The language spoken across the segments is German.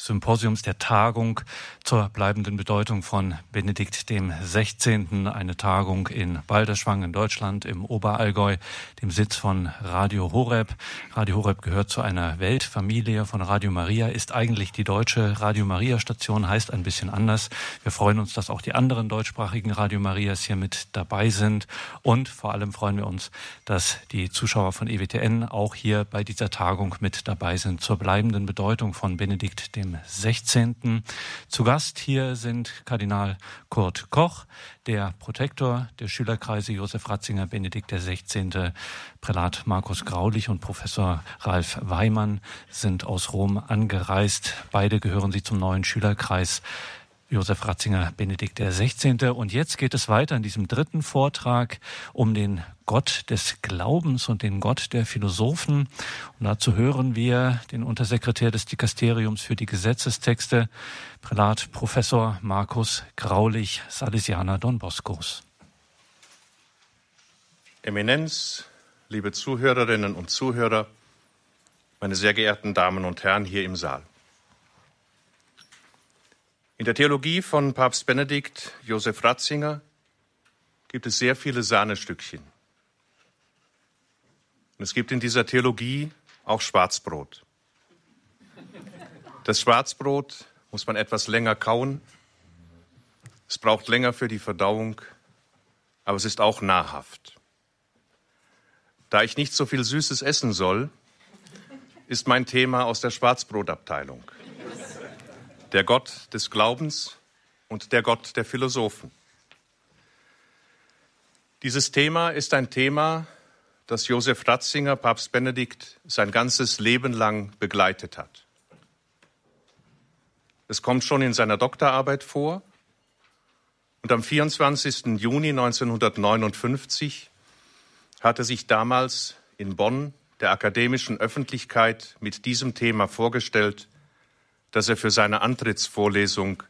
Symposiums der Tagung zur bleibenden Bedeutung von Benedikt dem 16. Eine Tagung in Balderschwang in Deutschland im Oberallgäu, dem Sitz von Radio Horeb. Radio Horeb gehört zu einer Weltfamilie von Radio Maria, ist eigentlich die deutsche Radio Maria Station, heißt ein bisschen anders. Wir freuen uns, dass auch die anderen deutschsprachigen Radio Marias hier mit dabei sind und vor allem freuen wir uns, dass die Zuschauer von EWTN auch hier bei dieser Tagung mit dabei sind zur bleibenden Bedeutung von Benedikt dem 16. Zu Gast hier sind Kardinal Kurt Koch, der Protektor der Schülerkreise Josef Ratzinger, Benedikt XVI., Prälat Markus Graulich und Professor Ralf Weimann sind aus Rom angereist. Beide gehören sie zum neuen Schülerkreis Josef Ratzinger, Benedikt XVI. Und jetzt geht es weiter in diesem dritten Vortrag um den Gott des Glaubens und den Gott der Philosophen. Und dazu hören wir den Untersekretär des Dikasteriums für die Gesetzestexte, Prälat Professor Markus Graulich, Salesianer Don Boscos. Eminenz, liebe Zuhörerinnen und Zuhörer, meine sehr geehrten Damen und Herren hier im Saal. In der Theologie von Papst Benedikt Josef Ratzinger gibt es sehr viele Sahnestückchen. Und es gibt in dieser Theologie auch Schwarzbrot. Das Schwarzbrot muss man etwas länger kauen. Es braucht länger für die Verdauung, aber es ist auch nahrhaft. Da ich nicht so viel Süßes essen soll, ist mein Thema aus der Schwarzbrotabteilung der Gott des Glaubens und der Gott der Philosophen. Dieses Thema ist ein Thema, das Josef Ratzinger, Papst Benedikt, sein ganzes Leben lang begleitet hat. Es kommt schon in seiner Doktorarbeit vor und am 24. Juni 1959 hat er sich damals in Bonn der akademischen Öffentlichkeit mit diesem Thema vorgestellt das er für seine Antrittsvorlesung,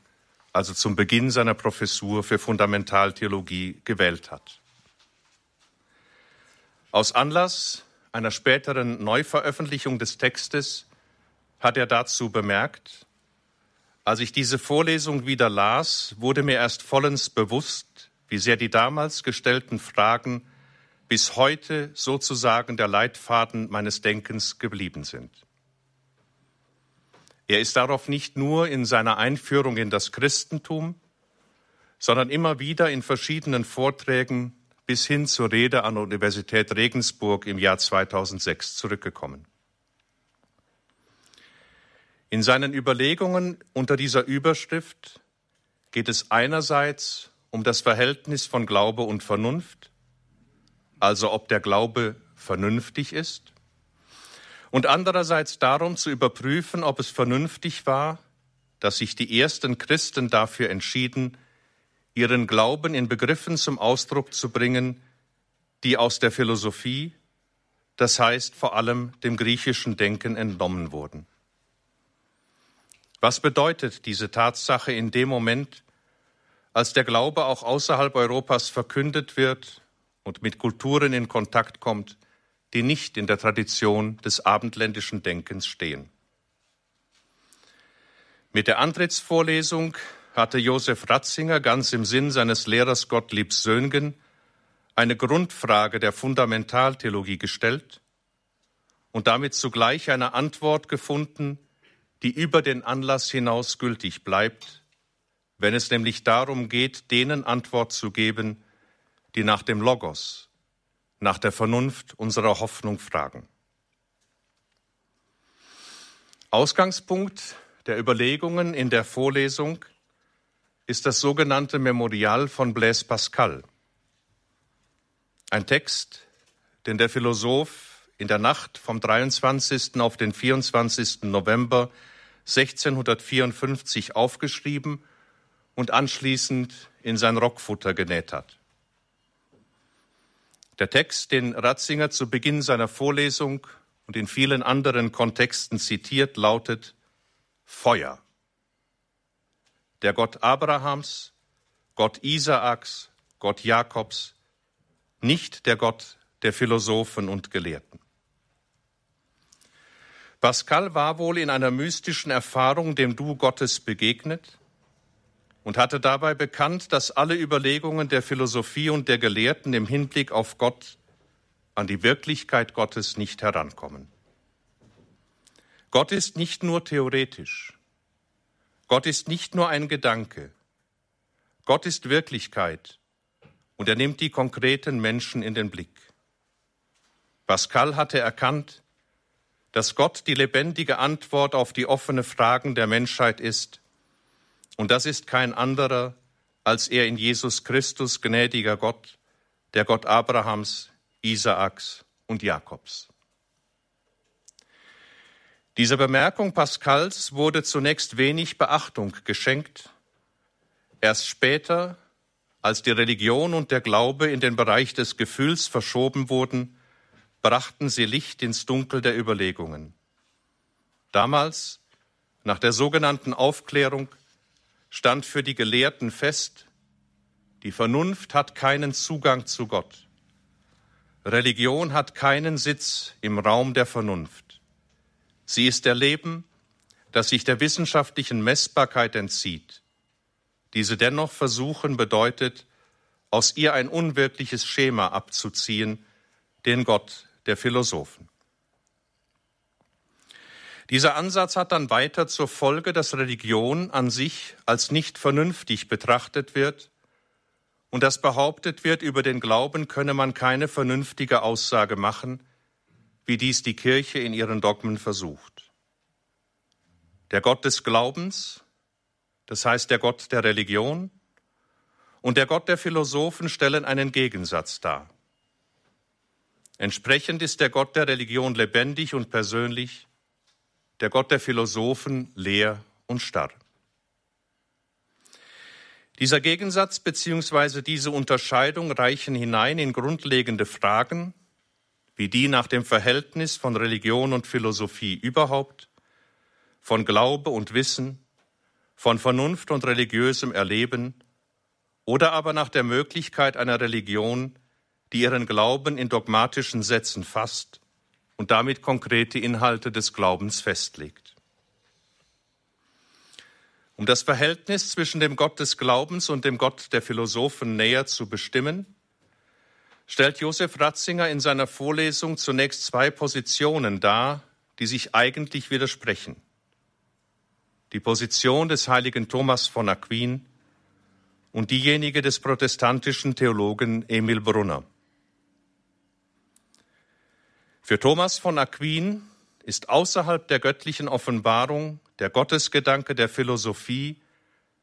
also zum Beginn seiner Professur für Fundamentaltheologie, gewählt hat. Aus Anlass einer späteren Neuveröffentlichung des Textes hat er dazu bemerkt, als ich diese Vorlesung wieder las, wurde mir erst vollends bewusst, wie sehr die damals gestellten Fragen bis heute sozusagen der Leitfaden meines Denkens geblieben sind. Er ist darauf nicht nur in seiner Einführung in das Christentum, sondern immer wieder in verschiedenen Vorträgen bis hin zur Rede an der Universität Regensburg im Jahr 2006 zurückgekommen. In seinen Überlegungen unter dieser Überschrift geht es einerseits um das Verhältnis von Glaube und Vernunft, also ob der Glaube vernünftig ist, und andererseits darum zu überprüfen, ob es vernünftig war, dass sich die ersten Christen dafür entschieden, ihren Glauben in Begriffen zum Ausdruck zu bringen, die aus der Philosophie, das heißt vor allem dem griechischen Denken entnommen wurden. Was bedeutet diese Tatsache in dem Moment, als der Glaube auch außerhalb Europas verkündet wird und mit Kulturen in Kontakt kommt, die nicht in der Tradition des abendländischen Denkens stehen. Mit der Antrittsvorlesung hatte Josef Ratzinger ganz im Sinn seines Lehrers Gottlieb Söhngen eine Grundfrage der Fundamentaltheologie gestellt und damit zugleich eine Antwort gefunden, die über den Anlass hinaus gültig bleibt, wenn es nämlich darum geht, denen Antwort zu geben, die nach dem Logos, nach der Vernunft unserer Hoffnung fragen. Ausgangspunkt der Überlegungen in der Vorlesung ist das sogenannte Memorial von Blaise Pascal. Ein Text, den der Philosoph in der Nacht vom 23. auf den 24. November 1654 aufgeschrieben und anschließend in sein Rockfutter genäht hat. Der Text, den Ratzinger zu Beginn seiner Vorlesung und in vielen anderen Kontexten zitiert, lautet Feuer. Der Gott Abrahams, Gott Isaaks, Gott Jakobs, nicht der Gott der Philosophen und Gelehrten. Pascal war wohl in einer mystischen Erfahrung dem Du Gottes begegnet und hatte dabei bekannt, dass alle Überlegungen der Philosophie und der Gelehrten im Hinblick auf Gott an die Wirklichkeit Gottes nicht herankommen. Gott ist nicht nur theoretisch. Gott ist nicht nur ein Gedanke. Gott ist Wirklichkeit und er nimmt die konkreten Menschen in den Blick. Pascal hatte erkannt, dass Gott die lebendige Antwort auf die offene Fragen der Menschheit ist. Und das ist kein anderer als er in Jesus Christus gnädiger Gott, der Gott Abrahams, Isaaks und Jakobs. Dieser Bemerkung Pascals wurde zunächst wenig Beachtung geschenkt. Erst später, als die Religion und der Glaube in den Bereich des Gefühls verschoben wurden, brachten sie Licht ins Dunkel der Überlegungen. Damals, nach der sogenannten Aufklärung, stand für die Gelehrten fest, die Vernunft hat keinen Zugang zu Gott. Religion hat keinen Sitz im Raum der Vernunft. Sie ist Erleben, das sich der wissenschaftlichen Messbarkeit entzieht. Diese dennoch versuchen bedeutet, aus ihr ein unwirkliches Schema abzuziehen, den Gott der Philosophen. Dieser Ansatz hat dann weiter zur Folge, dass Religion an sich als nicht vernünftig betrachtet wird und dass behauptet wird, über den Glauben könne man keine vernünftige Aussage machen, wie dies die Kirche in ihren Dogmen versucht. Der Gott des Glaubens, das heißt der Gott der Religion, und der Gott der Philosophen stellen einen Gegensatz dar. Entsprechend ist der Gott der Religion lebendig und persönlich, der Gott der Philosophen leer und starr. Dieser Gegensatz bzw. diese Unterscheidung reichen hinein in grundlegende Fragen, wie die nach dem Verhältnis von Religion und Philosophie überhaupt, von Glaube und Wissen, von Vernunft und religiösem Erleben oder aber nach der Möglichkeit einer Religion, die ihren Glauben in dogmatischen Sätzen fasst und damit konkrete Inhalte des Glaubens festlegt. Um das Verhältnis zwischen dem Gott des Glaubens und dem Gott der Philosophen näher zu bestimmen, stellt Josef Ratzinger in seiner Vorlesung zunächst zwei Positionen dar, die sich eigentlich widersprechen. Die Position des heiligen Thomas von Aquin und diejenige des protestantischen Theologen Emil Brunner. Für Thomas von Aquin ist außerhalb der göttlichen Offenbarung der Gottesgedanke der Philosophie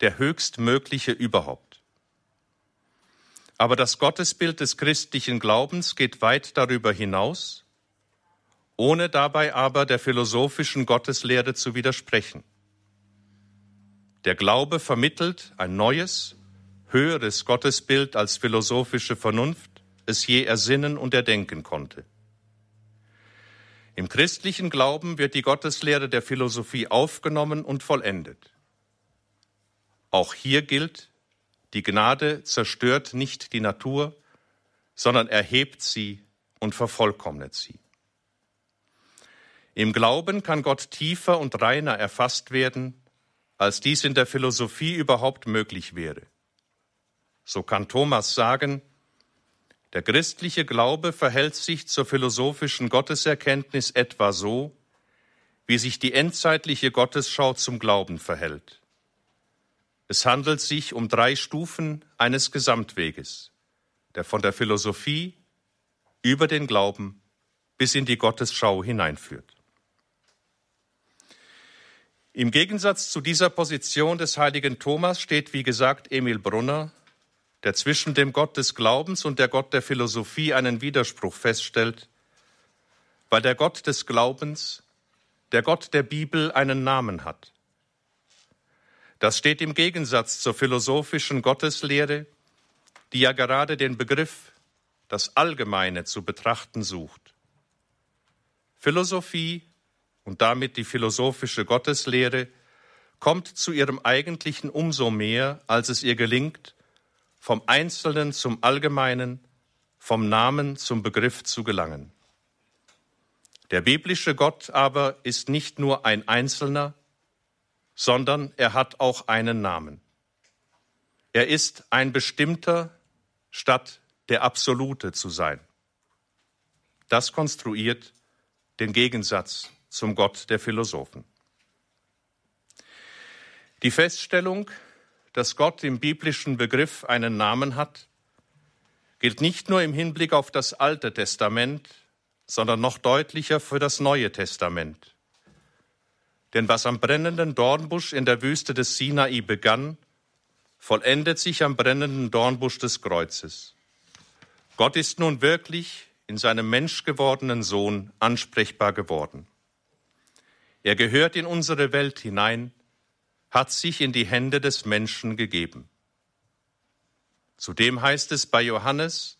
der höchstmögliche überhaupt. Aber das Gottesbild des christlichen Glaubens geht weit darüber hinaus, ohne dabei aber der philosophischen Gotteslehre zu widersprechen. Der Glaube vermittelt ein neues, höheres Gottesbild als philosophische Vernunft es je ersinnen und erdenken konnte. Im christlichen Glauben wird die Gotteslehre der Philosophie aufgenommen und vollendet. Auch hier gilt, die Gnade zerstört nicht die Natur, sondern erhebt sie und vervollkommnet sie. Im Glauben kann Gott tiefer und reiner erfasst werden, als dies in der Philosophie überhaupt möglich wäre. So kann Thomas sagen, der christliche Glaube verhält sich zur philosophischen Gotteserkenntnis etwa so, wie sich die endzeitliche Gottesschau zum Glauben verhält. Es handelt sich um drei Stufen eines Gesamtweges, der von der Philosophie über den Glauben bis in die Gottesschau hineinführt. Im Gegensatz zu dieser Position des heiligen Thomas steht, wie gesagt, Emil Brunner, der zwischen dem Gott des Glaubens und der Gott der Philosophie einen Widerspruch feststellt, weil der Gott des Glaubens, der Gott der Bibel einen Namen hat. Das steht im Gegensatz zur philosophischen Gotteslehre, die ja gerade den Begriff, das Allgemeine zu betrachten sucht. Philosophie und damit die philosophische Gotteslehre kommt zu ihrem eigentlichen umso mehr, als es ihr gelingt, vom Einzelnen zum Allgemeinen, vom Namen zum Begriff zu gelangen. Der biblische Gott aber ist nicht nur ein Einzelner, sondern er hat auch einen Namen. Er ist ein bestimmter, statt der Absolute zu sein. Das konstruiert den Gegensatz zum Gott der Philosophen. Die Feststellung, dass Gott im biblischen Begriff einen Namen hat, gilt nicht nur im Hinblick auf das Alte Testament, sondern noch deutlicher für das Neue Testament. Denn was am brennenden Dornbusch in der Wüste des Sinai begann, vollendet sich am brennenden Dornbusch des Kreuzes. Gott ist nun wirklich in seinem menschgewordenen Sohn ansprechbar geworden. Er gehört in unsere Welt hinein, hat sich in die Hände des Menschen gegeben. Zudem heißt es bei Johannes,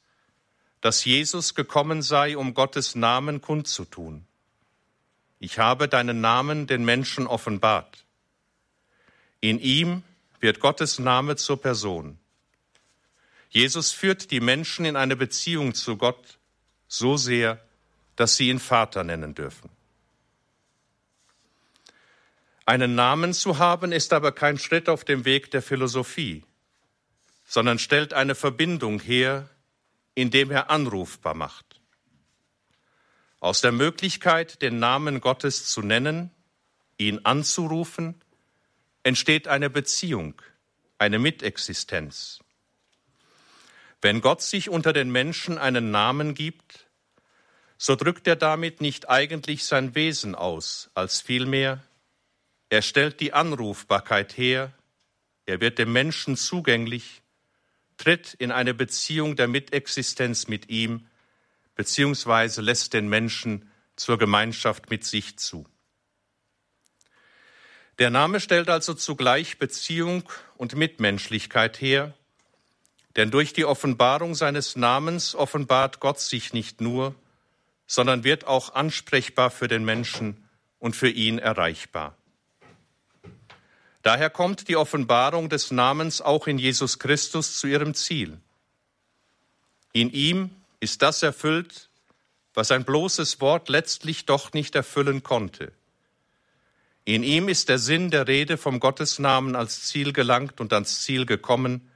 dass Jesus gekommen sei, um Gottes Namen kundzutun. Ich habe deinen Namen den Menschen offenbart. In ihm wird Gottes Name zur Person. Jesus führt die Menschen in eine Beziehung zu Gott so sehr, dass sie ihn Vater nennen dürfen. Einen Namen zu haben ist aber kein Schritt auf dem Weg der Philosophie, sondern stellt eine Verbindung her, indem er anrufbar macht. Aus der Möglichkeit, den Namen Gottes zu nennen, ihn anzurufen, entsteht eine Beziehung, eine Mitexistenz. Wenn Gott sich unter den Menschen einen Namen gibt, so drückt er damit nicht eigentlich sein Wesen aus, als vielmehr, er stellt die Anrufbarkeit her, er wird dem Menschen zugänglich, tritt in eine Beziehung der Mitexistenz mit ihm, beziehungsweise lässt den Menschen zur Gemeinschaft mit sich zu. Der Name stellt also zugleich Beziehung und Mitmenschlichkeit her, denn durch die Offenbarung seines Namens offenbart Gott sich nicht nur, sondern wird auch ansprechbar für den Menschen und für ihn erreichbar. Daher kommt die Offenbarung des Namens auch in Jesus Christus zu ihrem Ziel. In ihm ist das erfüllt, was ein bloßes Wort letztlich doch nicht erfüllen konnte. In ihm ist der Sinn der Rede vom Gottesnamen als Ziel gelangt und ans Ziel gekommen,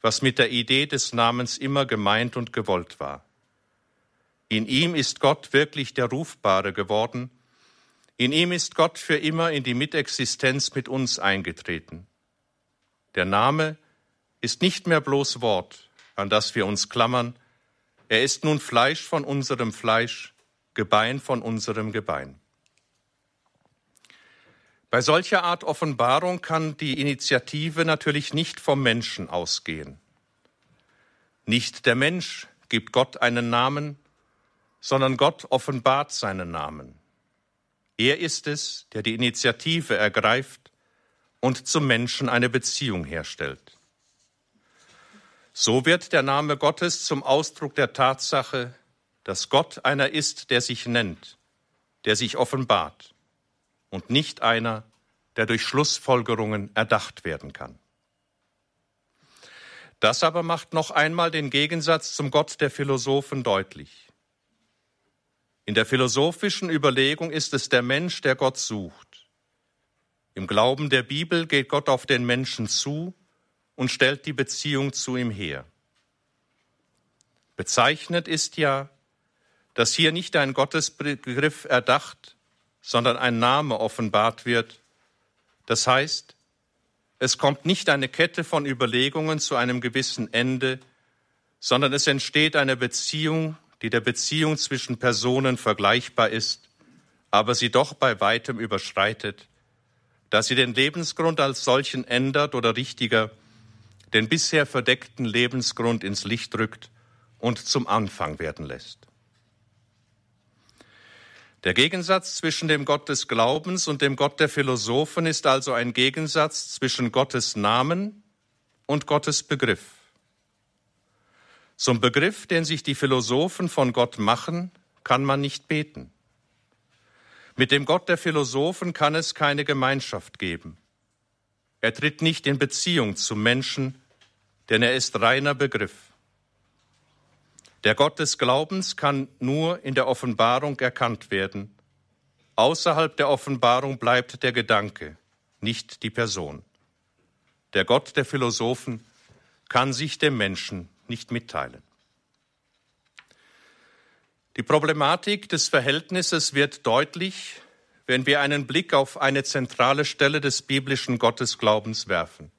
was mit der Idee des Namens immer gemeint und gewollt war. In ihm ist Gott wirklich der Rufbare geworden. In ihm ist Gott für immer in die Mitexistenz mit uns eingetreten. Der Name ist nicht mehr bloß Wort, an das wir uns klammern. Er ist nun Fleisch von unserem Fleisch, Gebein von unserem Gebein. Bei solcher Art Offenbarung kann die Initiative natürlich nicht vom Menschen ausgehen. Nicht der Mensch gibt Gott einen Namen, sondern Gott offenbart seinen Namen. Er ist es, der die Initiative ergreift und zum Menschen eine Beziehung herstellt. So wird der Name Gottes zum Ausdruck der Tatsache, dass Gott einer ist, der sich nennt, der sich offenbart und nicht einer, der durch Schlussfolgerungen erdacht werden kann. Das aber macht noch einmal den Gegensatz zum Gott der Philosophen deutlich. In der philosophischen Überlegung ist es der Mensch, der Gott sucht. Im Glauben der Bibel geht Gott auf den Menschen zu und stellt die Beziehung zu ihm her. Bezeichnet ist ja, dass hier nicht ein Gottesbegriff erdacht, sondern ein Name offenbart wird. Das heißt, es kommt nicht eine Kette von Überlegungen zu einem gewissen Ende, sondern es entsteht eine Beziehung, die der Beziehung zwischen Personen vergleichbar ist, aber sie doch bei weitem überschreitet, da sie den Lebensgrund als solchen ändert oder richtiger den bisher verdeckten Lebensgrund ins Licht rückt und zum Anfang werden lässt. Der Gegensatz zwischen dem Gott des Glaubens und dem Gott der Philosophen ist also ein Gegensatz zwischen Gottes Namen und Gottes Begriff. Zum Begriff, den sich die Philosophen von Gott machen, kann man nicht beten. Mit dem Gott der Philosophen kann es keine Gemeinschaft geben. Er tritt nicht in Beziehung zum Menschen, denn er ist reiner Begriff. Der Gott des Glaubens kann nur in der Offenbarung erkannt werden, Außerhalb der Offenbarung bleibt der Gedanke, nicht die Person. Der Gott der Philosophen kann sich dem Menschen nicht mitteilen. Die Problematik des Verhältnisses wird deutlich, wenn wir einen Blick auf eine zentrale Stelle des biblischen Gottesglaubens werfen.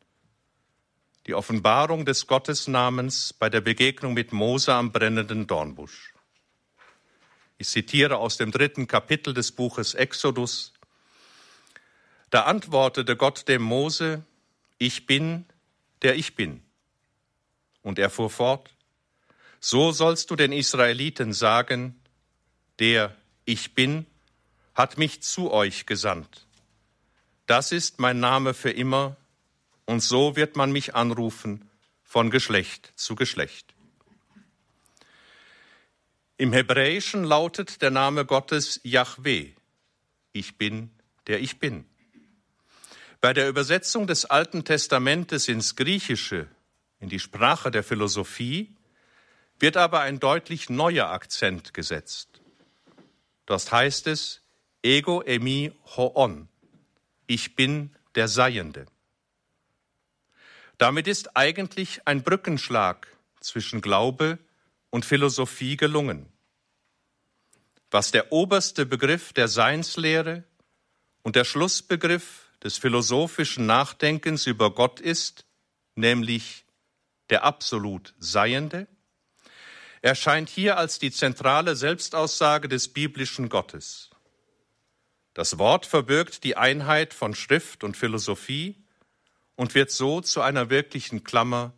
Die Offenbarung des Gottesnamens bei der Begegnung mit Mose am brennenden Dornbusch. Ich zitiere aus dem dritten Kapitel des Buches Exodus. Da antwortete Gott dem Mose, ich bin, der ich bin. Und er fuhr fort, so sollst du den Israeliten sagen, der ich bin, hat mich zu euch gesandt. Das ist mein Name für immer, und so wird man mich anrufen von Geschlecht zu Geschlecht. Im Hebräischen lautet der Name Gottes Yahweh. Ich bin, der ich bin. Bei der Übersetzung des Alten Testamentes ins Griechische, in die Sprache der Philosophie, wird aber ein deutlich neuer Akzent gesetzt. Das heißt es, ego emi hoon, ich bin der Seiende. Damit ist eigentlich ein Brückenschlag zwischen Glaube und Philosophie gelungen. Was der oberste Begriff der Seinslehre und der Schlussbegriff des philosophischen Nachdenkens über Gott ist, nämlich der absolut Seiende, erscheint hier als die zentrale Selbstaussage des biblischen Gottes. Das Wort verbirgt die Einheit von Schrift und Philosophie und wird so zu einer wirklichen Klammer,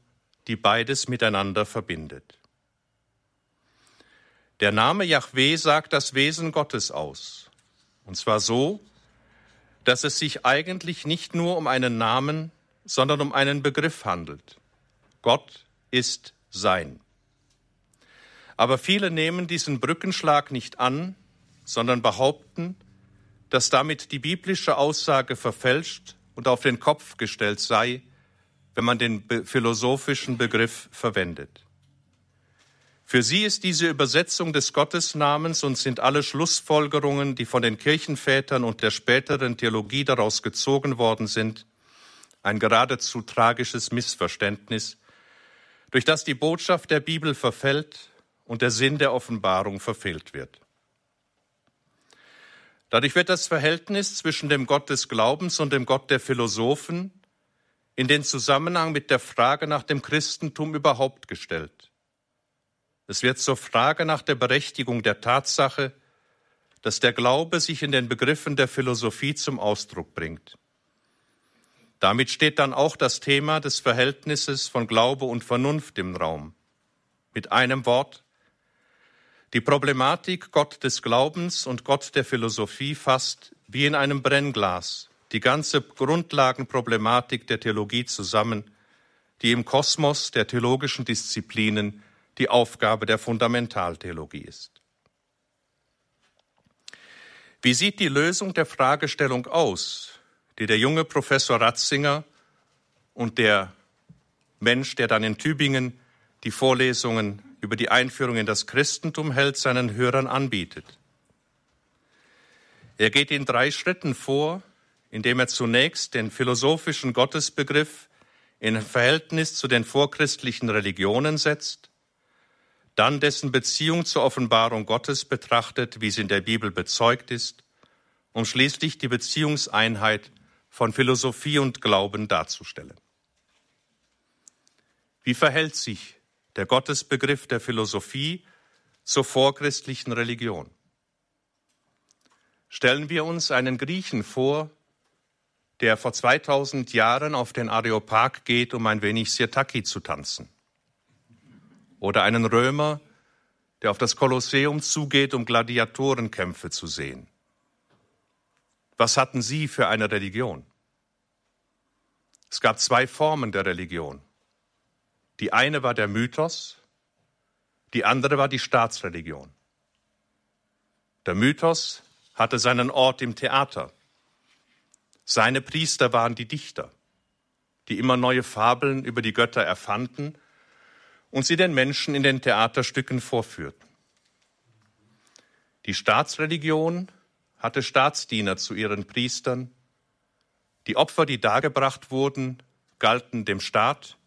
die beides miteinander verbindet. Der Name Yahweh sagt das Wesen Gottes aus, und zwar so, dass es sich eigentlich nicht nur um einen Namen, sondern um einen Begriff handelt. Gott ist sein. Aber viele nehmen diesen Brückenschlag nicht an, sondern behaupten, dass damit die biblische Aussage verfälscht und auf den Kopf gestellt sei, wenn man den philosophischen Begriff verwendet. Für sie ist diese Übersetzung des Gottesnamens und sind alle Schlussfolgerungen, die von den Kirchenvätern und der späteren Theologie daraus gezogen worden sind, ein geradezu tragisches Missverständnis, durch das die Botschaft der Bibel verfällt und der Sinn der Offenbarung verfehlt wird. Dadurch wird das Verhältnis zwischen dem Gott des Glaubens und dem Gott der Philosophen in den Zusammenhang mit der Frage nach dem Christentum überhaupt gestellt. Es wird zur Frage nach der Berechtigung der Tatsache, dass der Glaube sich in den Begriffen der Philosophie zum Ausdruck bringt. Damit steht dann auch das Thema des Verhältnisses von Glaube und Vernunft im Raum. Mit einem Wort, die Problematik Gott des Glaubens und Gott der Philosophie fasst wie in einem Brennglas die ganze Grundlagenproblematik der Theologie zusammen, die im Kosmos der theologischen Disziplinen die Aufgabe der Fundamentaltheologie ist. Wie sieht die Lösung der Fragestellung aus, die der junge Professor Ratzinger und der Mensch, der dann in Tübingen die Vorlesungen über die Einführung in das Christentum hält, seinen Hörern anbietet. Er geht in drei Schritten vor, indem er zunächst den philosophischen Gottesbegriff in Verhältnis zu den vorchristlichen Religionen setzt, dann dessen Beziehung zur Offenbarung Gottes betrachtet, wie sie in der Bibel bezeugt ist, um schließlich die Beziehungseinheit von Philosophie und Glauben darzustellen. Wie verhält sich der Gottesbegriff der Philosophie zur vorchristlichen Religion. Stellen wir uns einen Griechen vor, der vor 2000 Jahren auf den Areopag geht, um ein wenig Sirtaki zu tanzen. Oder einen Römer, der auf das Kolosseum zugeht, um Gladiatorenkämpfe zu sehen. Was hatten sie für eine Religion? Es gab zwei Formen der Religion. Die eine war der Mythos, die andere war die Staatsreligion. Der Mythos hatte seinen Ort im Theater. Seine Priester waren die Dichter, die immer neue Fabeln über die Götter erfanden und sie den Menschen in den Theaterstücken vorführten. Die Staatsreligion hatte Staatsdiener zu ihren Priestern. Die Opfer, die dargebracht wurden, galten dem Staat,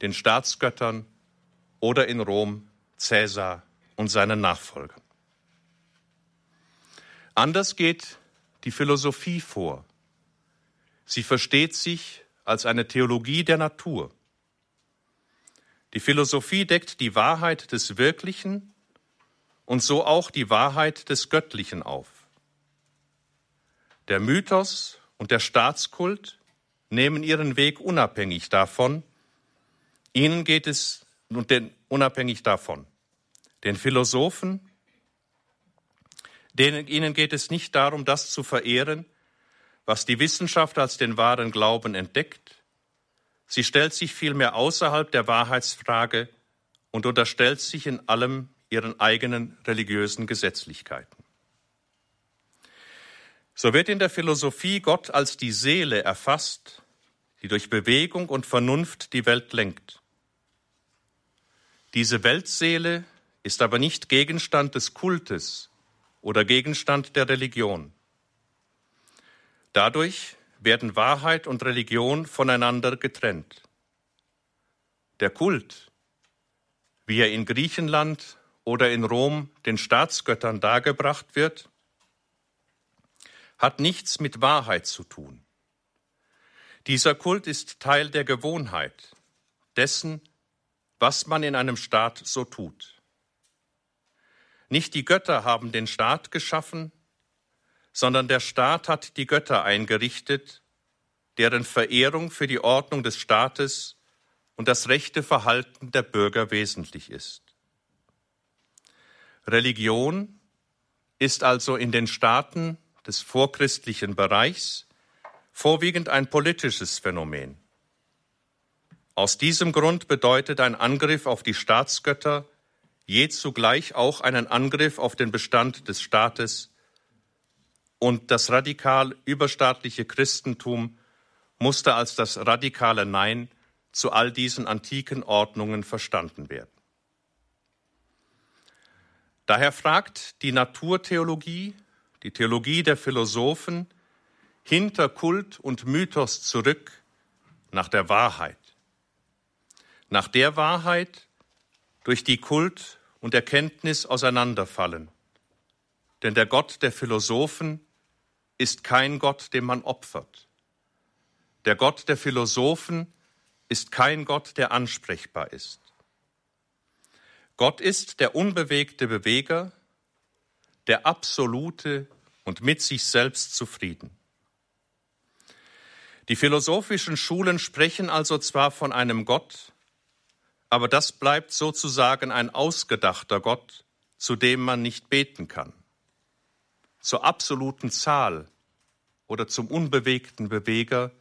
den Staatsgöttern oder in Rom Cäsar und seinen Nachfolgern. Anders geht die Philosophie vor. Sie versteht sich als eine Theologie der Natur. Die Philosophie deckt die Wahrheit des Wirklichen und so auch die Wahrheit des Göttlichen auf. Der Mythos und der Staatskult nehmen ihren Weg unabhängig davon. Ihnen geht es und den, unabhängig davon. Den Philosophen, denen, ihnen geht es nicht darum, das zu verehren, was die Wissenschaft als den wahren Glauben entdeckt. Sie stellt sich vielmehr außerhalb der Wahrheitsfrage und unterstellt sich in allem ihren eigenen religiösen Gesetzlichkeiten. So wird in der Philosophie Gott als die Seele erfasst, die durch Bewegung und Vernunft die Welt lenkt. Diese Weltseele ist aber nicht Gegenstand des Kultes oder Gegenstand der Religion. Dadurch werden Wahrheit und Religion voneinander getrennt. Der Kult, wie er in Griechenland oder in Rom den Staatsgöttern dargebracht wird, hat nichts mit Wahrheit zu tun. Dieser Kult ist Teil der Gewohnheit, dessen, was man in einem Staat so tut. Nicht die Götter haben den Staat geschaffen, sondern der Staat hat die Götter eingerichtet, deren Verehrung für die Ordnung des Staates und das rechte Verhalten der Bürger wesentlich ist. Religion ist also in den Staaten des vorchristlichen Bereichs vorwiegend ein politisches Phänomen. Aus diesem Grund bedeutet ein Angriff auf die Staatsgötter je zugleich auch einen Angriff auf den Bestand des Staates und das radikal überstaatliche Christentum musste als das radikale Nein zu all diesen antiken Ordnungen verstanden werden. Daher fragt die Naturtheologie, die Theologie der Philosophen, hinter Kult und Mythos zurück nach der Wahrheit. Nach der Wahrheit, durch die Kult und Erkenntnis auseinanderfallen. Denn der Gott der Philosophen ist kein Gott, dem man opfert. Der Gott der Philosophen ist kein Gott, der ansprechbar ist. Gott ist der unbewegte Beweger, der absolute und mit sich selbst zufrieden. Die philosophischen Schulen sprechen also zwar von einem Gott, aber das bleibt sozusagen ein ausgedachter Gott, zu dem man nicht beten kann. Zur absoluten Zahl oder zum unbewegten Beweger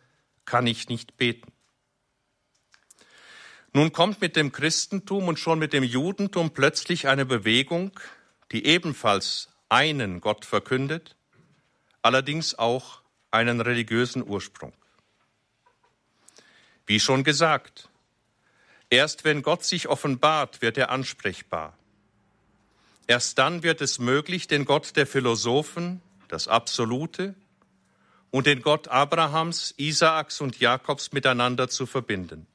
kann ich nicht beten. Nun kommt mit dem Christentum und schon mit dem Judentum plötzlich eine Bewegung, die ebenfalls einen Gott verkündet, allerdings auch einen religiösen Ursprung. Wie schon gesagt, erst wenn Gott sich offenbart, wird er ansprechbar. Erst dann wird es möglich, den Gott der Philosophen, das Absolute, und den Gott Abrahams, Isaaks und Jakobs miteinander zu verbinden.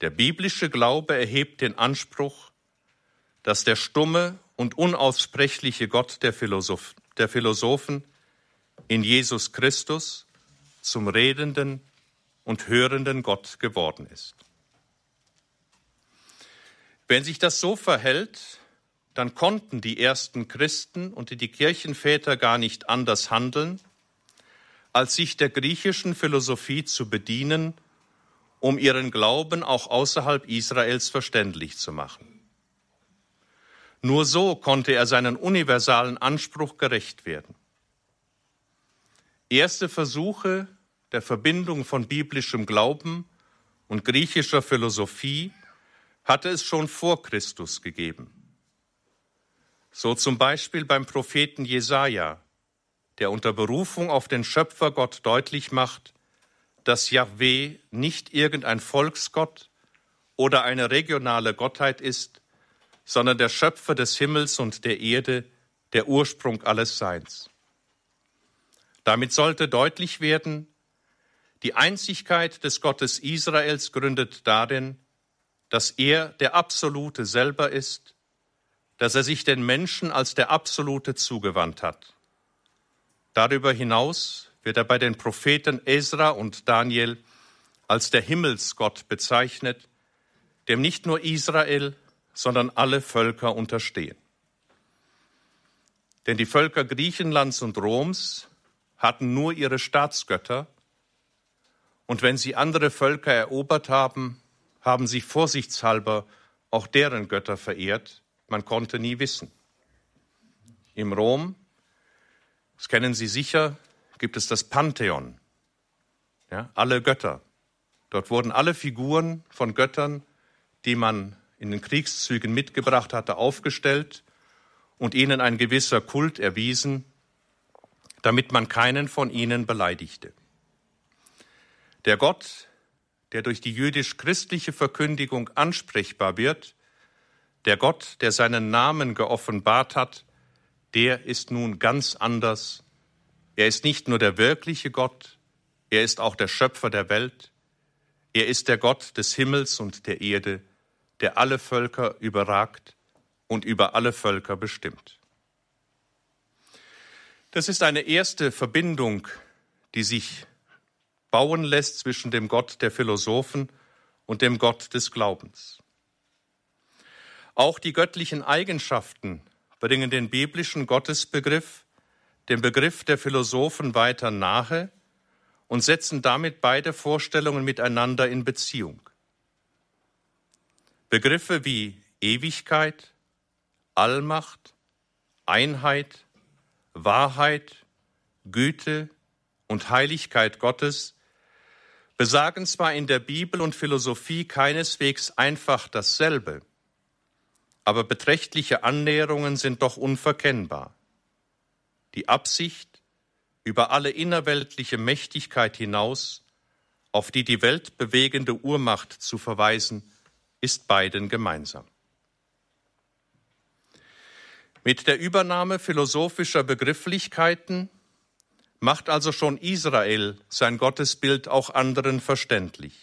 Der biblische Glaube erhebt den Anspruch, dass der stumme und unaussprechliche Gott der, Philosoph der Philosophen in Jesus Christus zum redenden und hörenden Gott geworden ist. Wenn sich das so verhält, dann konnten die ersten Christen und die Kirchenväter gar nicht anders handeln, als sich der griechischen Philosophie zu bedienen um ihren Glauben auch außerhalb Israels verständlich zu machen. Nur so konnte er seinen universalen Anspruch gerecht werden. Erste Versuche der Verbindung von biblischem Glauben und griechischer Philosophie hatte es schon vor Christus gegeben. So zum Beispiel beim Propheten Jesaja, der unter Berufung auf den Schöpfergott deutlich macht, dass Yahweh nicht irgendein Volksgott oder eine regionale Gottheit ist, sondern der Schöpfer des Himmels und der Erde der Ursprung alles Seins. Damit sollte deutlich werden, die Einzigkeit des Gottes Israels gründet darin, dass er der Absolute selber ist, dass er sich den Menschen als der Absolute zugewandt hat. Darüber hinaus wird er bei den Propheten Esra und Daniel als der Himmelsgott bezeichnet, dem nicht nur Israel, sondern alle Völker unterstehen. Denn die Völker Griechenlands und Roms hatten nur ihre Staatsgötter, und wenn sie andere Völker erobert haben, haben sie vorsichtshalber auch deren Götter verehrt, man konnte nie wissen. Im Rom, das kennen Sie sicher, gibt es das Pantheon, ja, alle Götter. Dort wurden alle Figuren von Göttern, die man in den Kriegszügen mitgebracht hatte, aufgestellt und ihnen ein gewisser Kult erwiesen, damit man keinen von ihnen beleidigte. Der Gott, der durch die jüdisch-christliche Verkündigung ansprechbar wird, der Gott, der seinen Namen geoffenbart hat, der ist nun ganz anders. Er ist nicht nur der wirkliche Gott, er ist auch der Schöpfer der Welt, er ist der Gott des Himmels und der Erde, der alle Völker überragt und über alle Völker bestimmt. Das ist eine erste Verbindung, die sich bauen lässt zwischen dem Gott der Philosophen und dem Gott des Glaubens. Auch die göttlichen Eigenschaften bringen den biblischen Gottesbegriff dem Begriff der Philosophen weiter nahe und setzen damit beide Vorstellungen miteinander in Beziehung. Begriffe wie Ewigkeit, Allmacht, Einheit, Wahrheit, Güte und Heiligkeit Gottes besagen zwar in der Bibel und Philosophie keineswegs einfach dasselbe, aber beträchtliche Annäherungen sind doch unverkennbar. Die Absicht, über alle innerweltliche Mächtigkeit hinaus, auf die die weltbewegende Urmacht zu verweisen, ist beiden gemeinsam. Mit der Übernahme philosophischer Begrifflichkeiten macht also schon Israel sein Gottesbild auch anderen verständlich.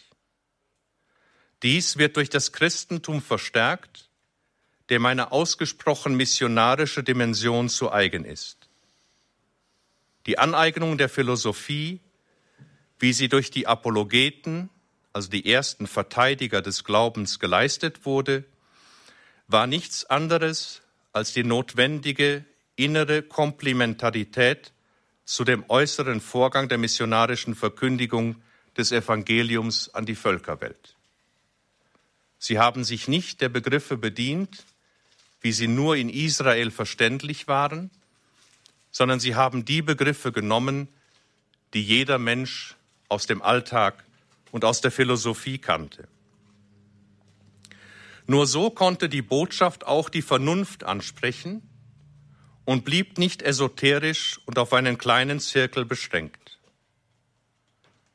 Dies wird durch das Christentum verstärkt, dem eine ausgesprochen missionarische Dimension zu eigen ist. Die Aneignung der Philosophie, wie sie durch die Apologeten, also die ersten Verteidiger des Glaubens, geleistet wurde, war nichts anderes als die notwendige innere Komplementarität zu dem äußeren Vorgang der missionarischen Verkündigung des Evangeliums an die Völkerwelt. Sie haben sich nicht der Begriffe bedient, wie sie nur in Israel verständlich waren, sondern sie haben die Begriffe genommen, die jeder Mensch aus dem Alltag und aus der Philosophie kannte. Nur so konnte die Botschaft auch die Vernunft ansprechen und blieb nicht esoterisch und auf einen kleinen Zirkel beschränkt.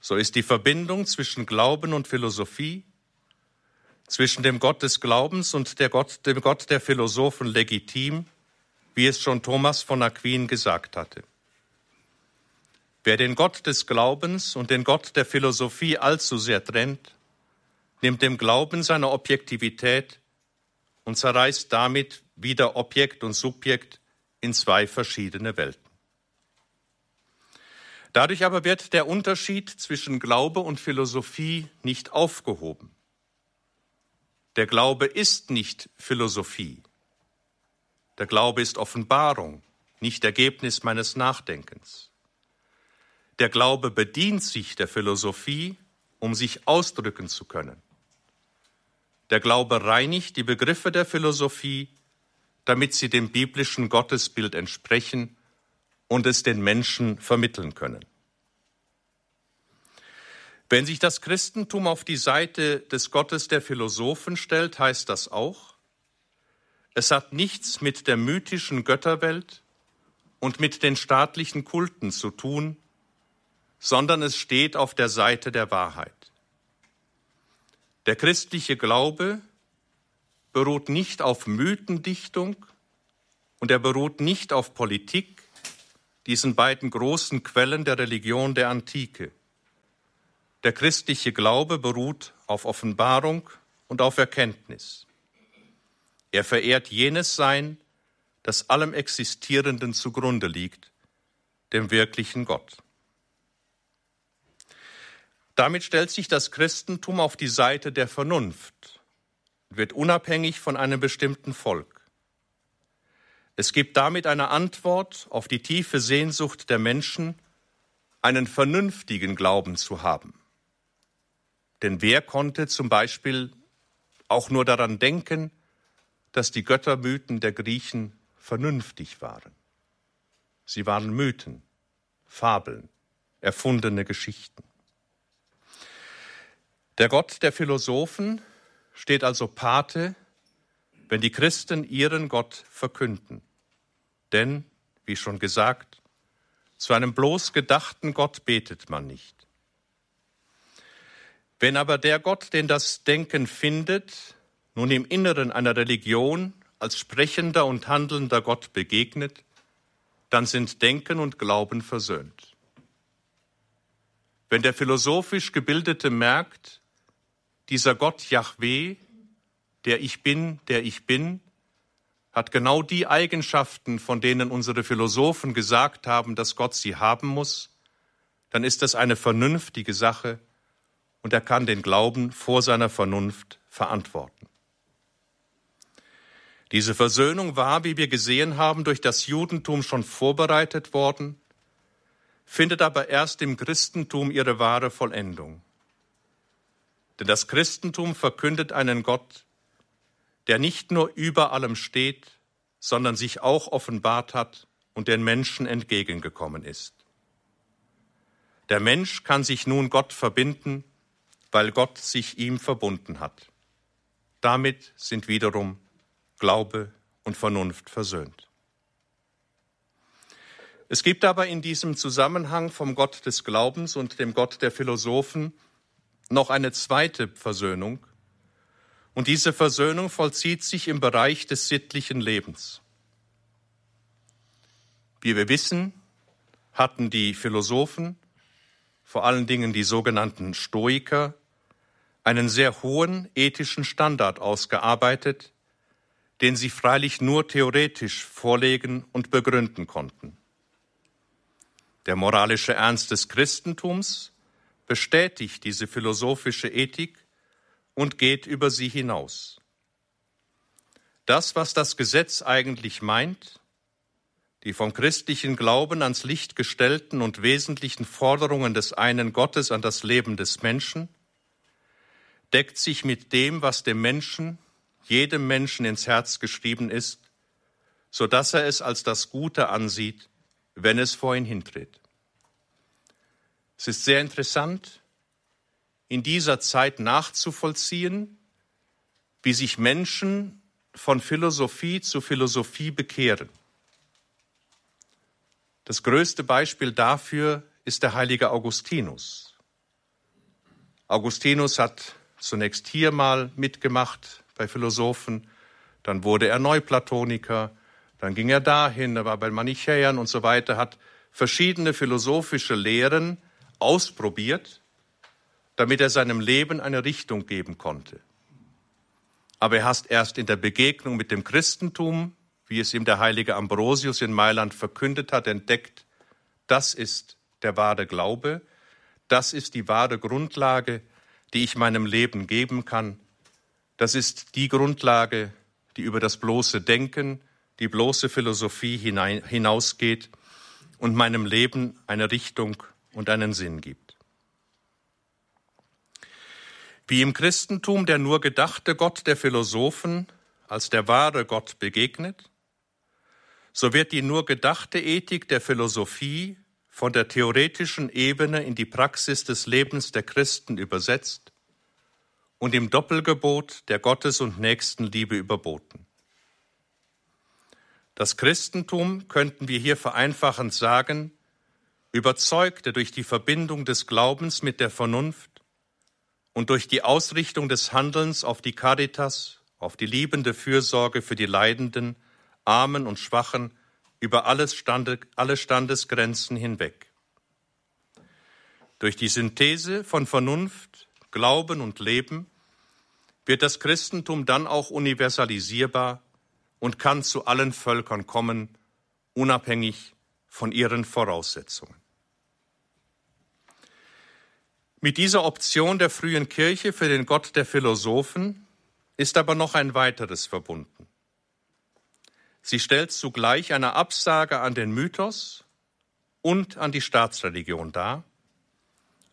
So ist die Verbindung zwischen Glauben und Philosophie, zwischen dem Gott des Glaubens und Gott, dem Gott der Philosophen legitim, wie es schon Thomas von Aquin gesagt hatte. Wer den Gott des Glaubens und den Gott der Philosophie allzu sehr trennt, nimmt dem Glauben seine Objektivität und zerreißt damit wieder Objekt und Subjekt in zwei verschiedene Welten. Dadurch aber wird der Unterschied zwischen Glaube und Philosophie nicht aufgehoben. Der Glaube ist nicht Philosophie. Der Glaube ist Offenbarung, nicht Ergebnis meines Nachdenkens. Der Glaube bedient sich der Philosophie, um sich ausdrücken zu können. Der Glaube reinigt die Begriffe der Philosophie damit sie dem biblischen Gottesbild entsprechen und es den Menschen vermitteln können. Wenn sich das Christentum auf die Seite des Gottes der Philosophen stellt, heißt das auch, es hat nichts mit der mythischen Götterwelt und mit den staatlichen Kulten zu tun, sondern es steht auf der Seite der Wahrheit. Der christliche Glaube beruht nicht auf Mythendichtung und er beruht nicht auf Politik, diesen beiden großen Quellen der Religion der Antike. Der christliche Glaube beruht auf Offenbarung und auf Erkenntnis. Er verehrt jenes Sein, das allem Existierenden zugrunde liegt, dem wirklichen Gott. Damit stellt sich das Christentum auf die Seite der Vernunft und wird unabhängig von einem bestimmten Volk. Es gibt damit eine Antwort auf die tiefe Sehnsucht der Menschen, einen vernünftigen Glauben zu haben. Denn wer konnte zum Beispiel auch nur daran denken, dass die Göttermythen der Griechen vernünftig waren? Sie waren Mythen, Fabeln, erfundene Geschichten. Der Gott der Philosophen steht also Pate, wenn die Christen ihren Gott verkünden. Denn, wie schon gesagt, zu einem bloß gedachten Gott betet man nicht. Wenn aber der Gott, den das Denken findet, nun im Inneren einer Religion als sprechender und handelnder Gott begegnet, dann sind Denken und Glauben versöhnt. Wenn der philosophisch Gebildete merkt, dieser Gott Yahweh, der ich bin, der ich bin, hat genau die Eigenschaften, von denen unsere Philosophen gesagt haben, dass Gott sie haben muss, dann ist das eine vernünftige Sache und er kann den Glauben vor seiner Vernunft verantworten. Diese Versöhnung war, wie wir gesehen haben, durch das Judentum schon vorbereitet worden, findet aber erst im Christentum ihre wahre Vollendung. Denn das Christentum verkündet einen Gott, der nicht nur über allem steht, sondern sich auch offenbart hat und den Menschen entgegengekommen ist. Der Mensch kann sich nun Gott verbinden, weil Gott sich ihm verbunden hat. Damit sind wiederum Glaube und Vernunft versöhnt. Es gibt aber in diesem Zusammenhang vom Gott des Glaubens und dem Gott der Philosophen noch eine zweite Versöhnung. Und diese Versöhnung vollzieht sich im Bereich des sittlichen Lebens. Wie wir wissen, hatten die Philosophen, vor allen Dingen die sogenannten Stoiker, einen sehr hohen ethischen Standard ausgearbeitet, den sie freilich nur theoretisch vorlegen und begründen konnten. Der moralische Ernst des Christentums bestätigt diese philosophische Ethik und geht über sie hinaus. Das, was das Gesetz eigentlich meint, die vom christlichen Glauben ans Licht gestellten und wesentlichen Forderungen des einen Gottes an das Leben des Menschen, deckt sich mit dem, was dem Menschen, jedem Menschen ins Herz geschrieben ist, so dass er es als das Gute ansieht, wenn es vor ihn hintritt. Es ist sehr interessant, in dieser Zeit nachzuvollziehen, wie sich Menschen von Philosophie zu Philosophie bekehren. Das größte Beispiel dafür ist der heilige Augustinus. Augustinus hat zunächst hier mal mitgemacht bei Philosophen, dann wurde er Neuplatoniker, dann ging er dahin, er war bei Manichäern und so weiter, hat verschiedene philosophische Lehren ausprobiert, damit er seinem Leben eine Richtung geben konnte. Aber er hat erst in der Begegnung mit dem Christentum, wie es ihm der heilige Ambrosius in Mailand verkündet hat, entdeckt, das ist der wahre Glaube, das ist die wahre Grundlage, die ich meinem Leben geben kann. Das ist die Grundlage, die über das bloße Denken, die bloße Philosophie hinausgeht und meinem Leben eine Richtung und einen Sinn gibt. Wie im Christentum der nur gedachte Gott der Philosophen als der wahre Gott begegnet, so wird die nur gedachte Ethik der Philosophie von der theoretischen Ebene in die Praxis des Lebens der Christen übersetzt und im Doppelgebot der Gottes- und Nächstenliebe überboten. Das Christentum, könnten wir hier vereinfachend sagen, überzeugte durch die Verbindung des Glaubens mit der Vernunft und durch die Ausrichtung des Handelns auf die Caritas, auf die liebende Fürsorge für die Leidenden, Armen und Schwachen über alles Stande, alle Standesgrenzen hinweg. Durch die Synthese von Vernunft, Glauben und Leben wird das Christentum dann auch universalisierbar und kann zu allen Völkern kommen, unabhängig von ihren Voraussetzungen. Mit dieser Option der frühen Kirche für den Gott der Philosophen ist aber noch ein weiteres verbunden. Sie stellt zugleich eine Absage an den Mythos und an die Staatsreligion dar,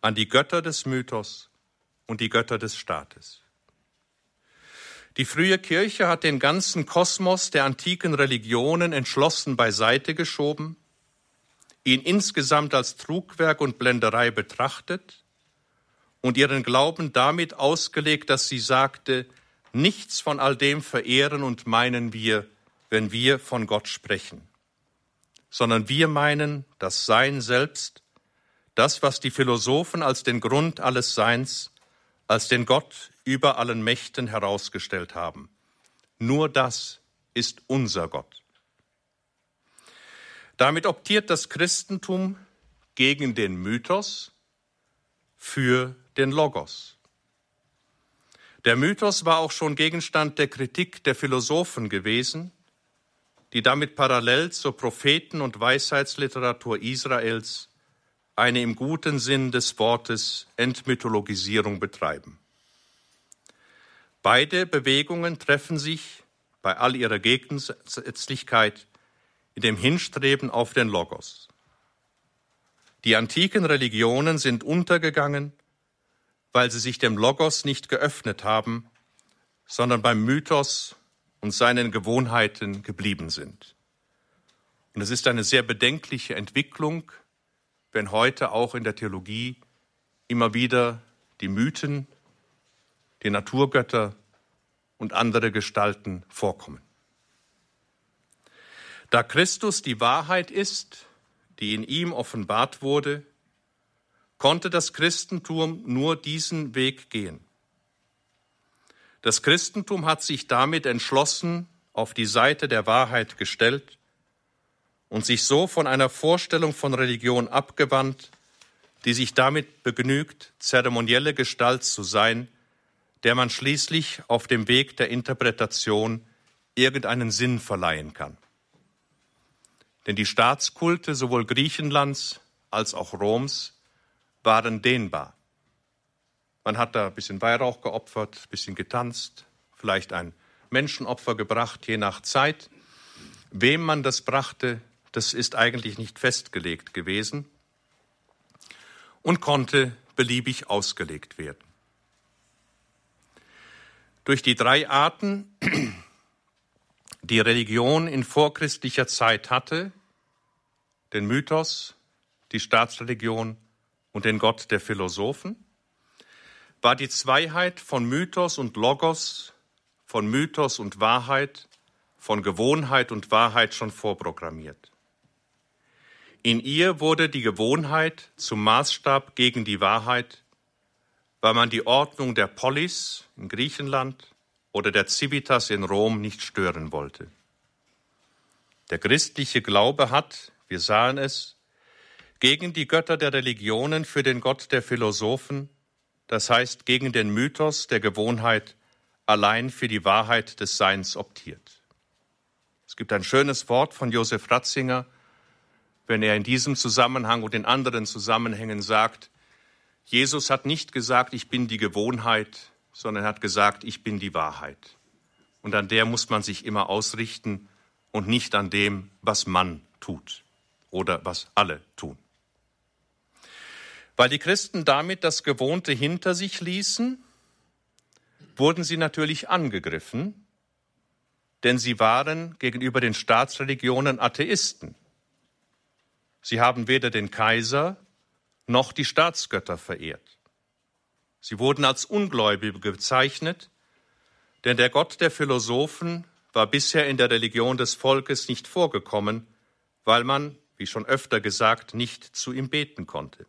an die Götter des Mythos und die Götter des Staates. Die frühe Kirche hat den ganzen Kosmos der antiken Religionen entschlossen beiseite geschoben, ihn insgesamt als Trugwerk und Blenderei betrachtet und ihren Glauben damit ausgelegt, dass sie sagte, nichts von all dem verehren und meinen wir, wenn wir von Gott sprechen, sondern wir meinen das Sein selbst, das, was die Philosophen als den Grund alles Seins, als den Gott über allen Mächten herausgestellt haben. Nur das ist unser Gott. Damit optiert das Christentum gegen den Mythos für den Logos. Der Mythos war auch schon Gegenstand der Kritik der Philosophen gewesen, die damit parallel zur Propheten- und Weisheitsliteratur Israels eine im guten Sinn des Wortes Entmythologisierung betreiben. Beide Bewegungen treffen sich bei all ihrer Gegensätzlichkeit in dem Hinstreben auf den Logos. Die antiken Religionen sind untergegangen weil sie sich dem Logos nicht geöffnet haben, sondern beim Mythos und seinen Gewohnheiten geblieben sind. Und es ist eine sehr bedenkliche Entwicklung, wenn heute auch in der Theologie immer wieder die Mythen, die Naturgötter und andere Gestalten vorkommen. Da Christus die Wahrheit ist, die in ihm offenbart wurde, konnte das Christentum nur diesen Weg gehen. Das Christentum hat sich damit entschlossen auf die Seite der Wahrheit gestellt und sich so von einer Vorstellung von Religion abgewandt, die sich damit begnügt, zeremonielle Gestalt zu sein, der man schließlich auf dem Weg der Interpretation irgendeinen Sinn verleihen kann. Denn die Staatskulte sowohl Griechenlands als auch Roms waren dehnbar. Man hat da ein bisschen Weihrauch geopfert, ein bisschen getanzt, vielleicht ein Menschenopfer gebracht, je nach Zeit. Wem man das brachte, das ist eigentlich nicht festgelegt gewesen und konnte beliebig ausgelegt werden. Durch die drei Arten, die Religion in vorchristlicher Zeit hatte, den Mythos, die Staatsreligion und den Gott der Philosophen? War die Zweiheit von Mythos und Logos, von Mythos und Wahrheit, von Gewohnheit und Wahrheit schon vorprogrammiert? In ihr wurde die Gewohnheit zum Maßstab gegen die Wahrheit, weil man die Ordnung der Polis in Griechenland oder der Civitas in Rom nicht stören wollte. Der christliche Glaube hat, wir sahen es, gegen die Götter der Religionen für den Gott der Philosophen, das heißt gegen den Mythos der Gewohnheit, allein für die Wahrheit des Seins optiert. Es gibt ein schönes Wort von Josef Ratzinger, wenn er in diesem Zusammenhang und in anderen Zusammenhängen sagt, Jesus hat nicht gesagt, ich bin die Gewohnheit, sondern er hat gesagt, ich bin die Wahrheit. Und an der muss man sich immer ausrichten und nicht an dem, was man tut oder was alle tun. Weil die Christen damit das Gewohnte hinter sich ließen, wurden sie natürlich angegriffen, denn sie waren gegenüber den Staatsreligionen Atheisten. Sie haben weder den Kaiser noch die Staatsgötter verehrt. Sie wurden als Ungläubige bezeichnet, denn der Gott der Philosophen war bisher in der Religion des Volkes nicht vorgekommen, weil man, wie schon öfter gesagt, nicht zu ihm beten konnte.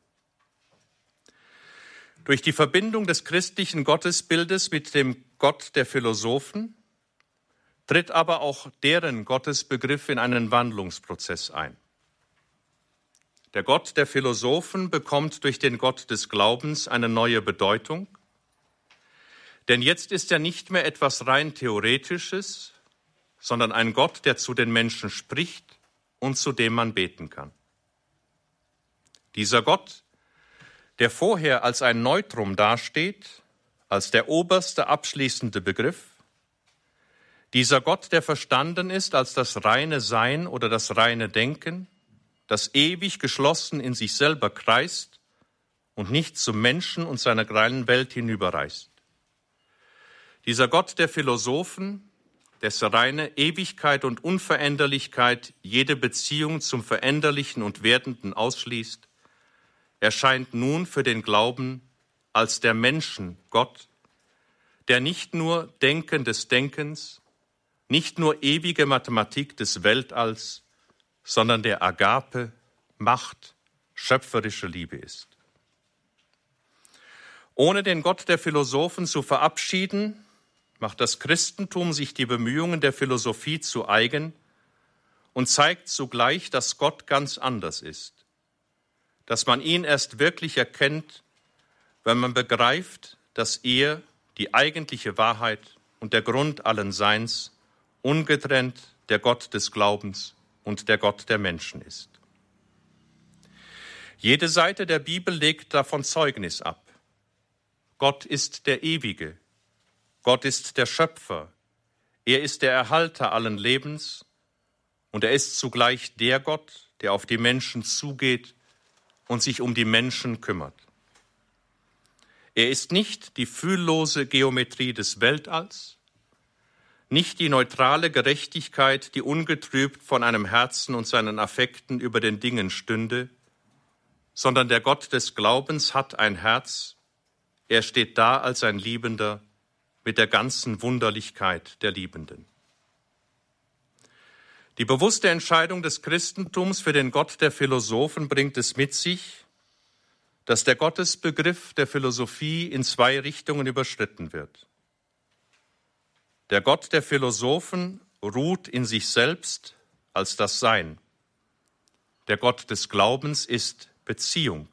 Durch die Verbindung des christlichen Gottesbildes mit dem Gott der Philosophen tritt aber auch deren Gottesbegriff in einen Wandlungsprozess ein. Der Gott der Philosophen bekommt durch den Gott des Glaubens eine neue Bedeutung, denn jetzt ist er nicht mehr etwas rein Theoretisches, sondern ein Gott, der zu den Menschen spricht und zu dem man beten kann. Dieser Gott, der vorher als ein Neutrum dasteht, als der oberste abschließende Begriff, dieser Gott, der verstanden ist als das reine Sein oder das reine Denken, das ewig geschlossen in sich selber kreist und nicht zum Menschen und seiner kleinen Welt hinüberreißt. Dieser Gott der Philosophen, dessen reine Ewigkeit und Unveränderlichkeit jede Beziehung zum Veränderlichen und Werdenden ausschließt, erscheint nun für den Glauben als der Menschen Gott, der nicht nur Denken des Denkens, nicht nur ewige Mathematik des Weltalls, sondern der Agape, Macht, schöpferische Liebe ist. Ohne den Gott der Philosophen zu verabschieden, macht das Christentum sich die Bemühungen der Philosophie zu eigen und zeigt zugleich, dass Gott ganz anders ist dass man ihn erst wirklich erkennt, wenn man begreift, dass er die eigentliche Wahrheit und der Grund allen Seins, ungetrennt der Gott des Glaubens und der Gott der Menschen ist. Jede Seite der Bibel legt davon Zeugnis ab. Gott ist der Ewige, Gott ist der Schöpfer, er ist der Erhalter allen Lebens und er ist zugleich der Gott, der auf die Menschen zugeht und sich um die Menschen kümmert. Er ist nicht die fühllose Geometrie des Weltalls, nicht die neutrale Gerechtigkeit, die ungetrübt von einem Herzen und seinen Affekten über den Dingen stünde, sondern der Gott des Glaubens hat ein Herz, er steht da als ein Liebender mit der ganzen Wunderlichkeit der Liebenden. Die bewusste Entscheidung des Christentums für den Gott der Philosophen bringt es mit sich, dass der Gottesbegriff der Philosophie in zwei Richtungen überschritten wird. Der Gott der Philosophen ruht in sich selbst als das Sein. Der Gott des Glaubens ist Beziehung.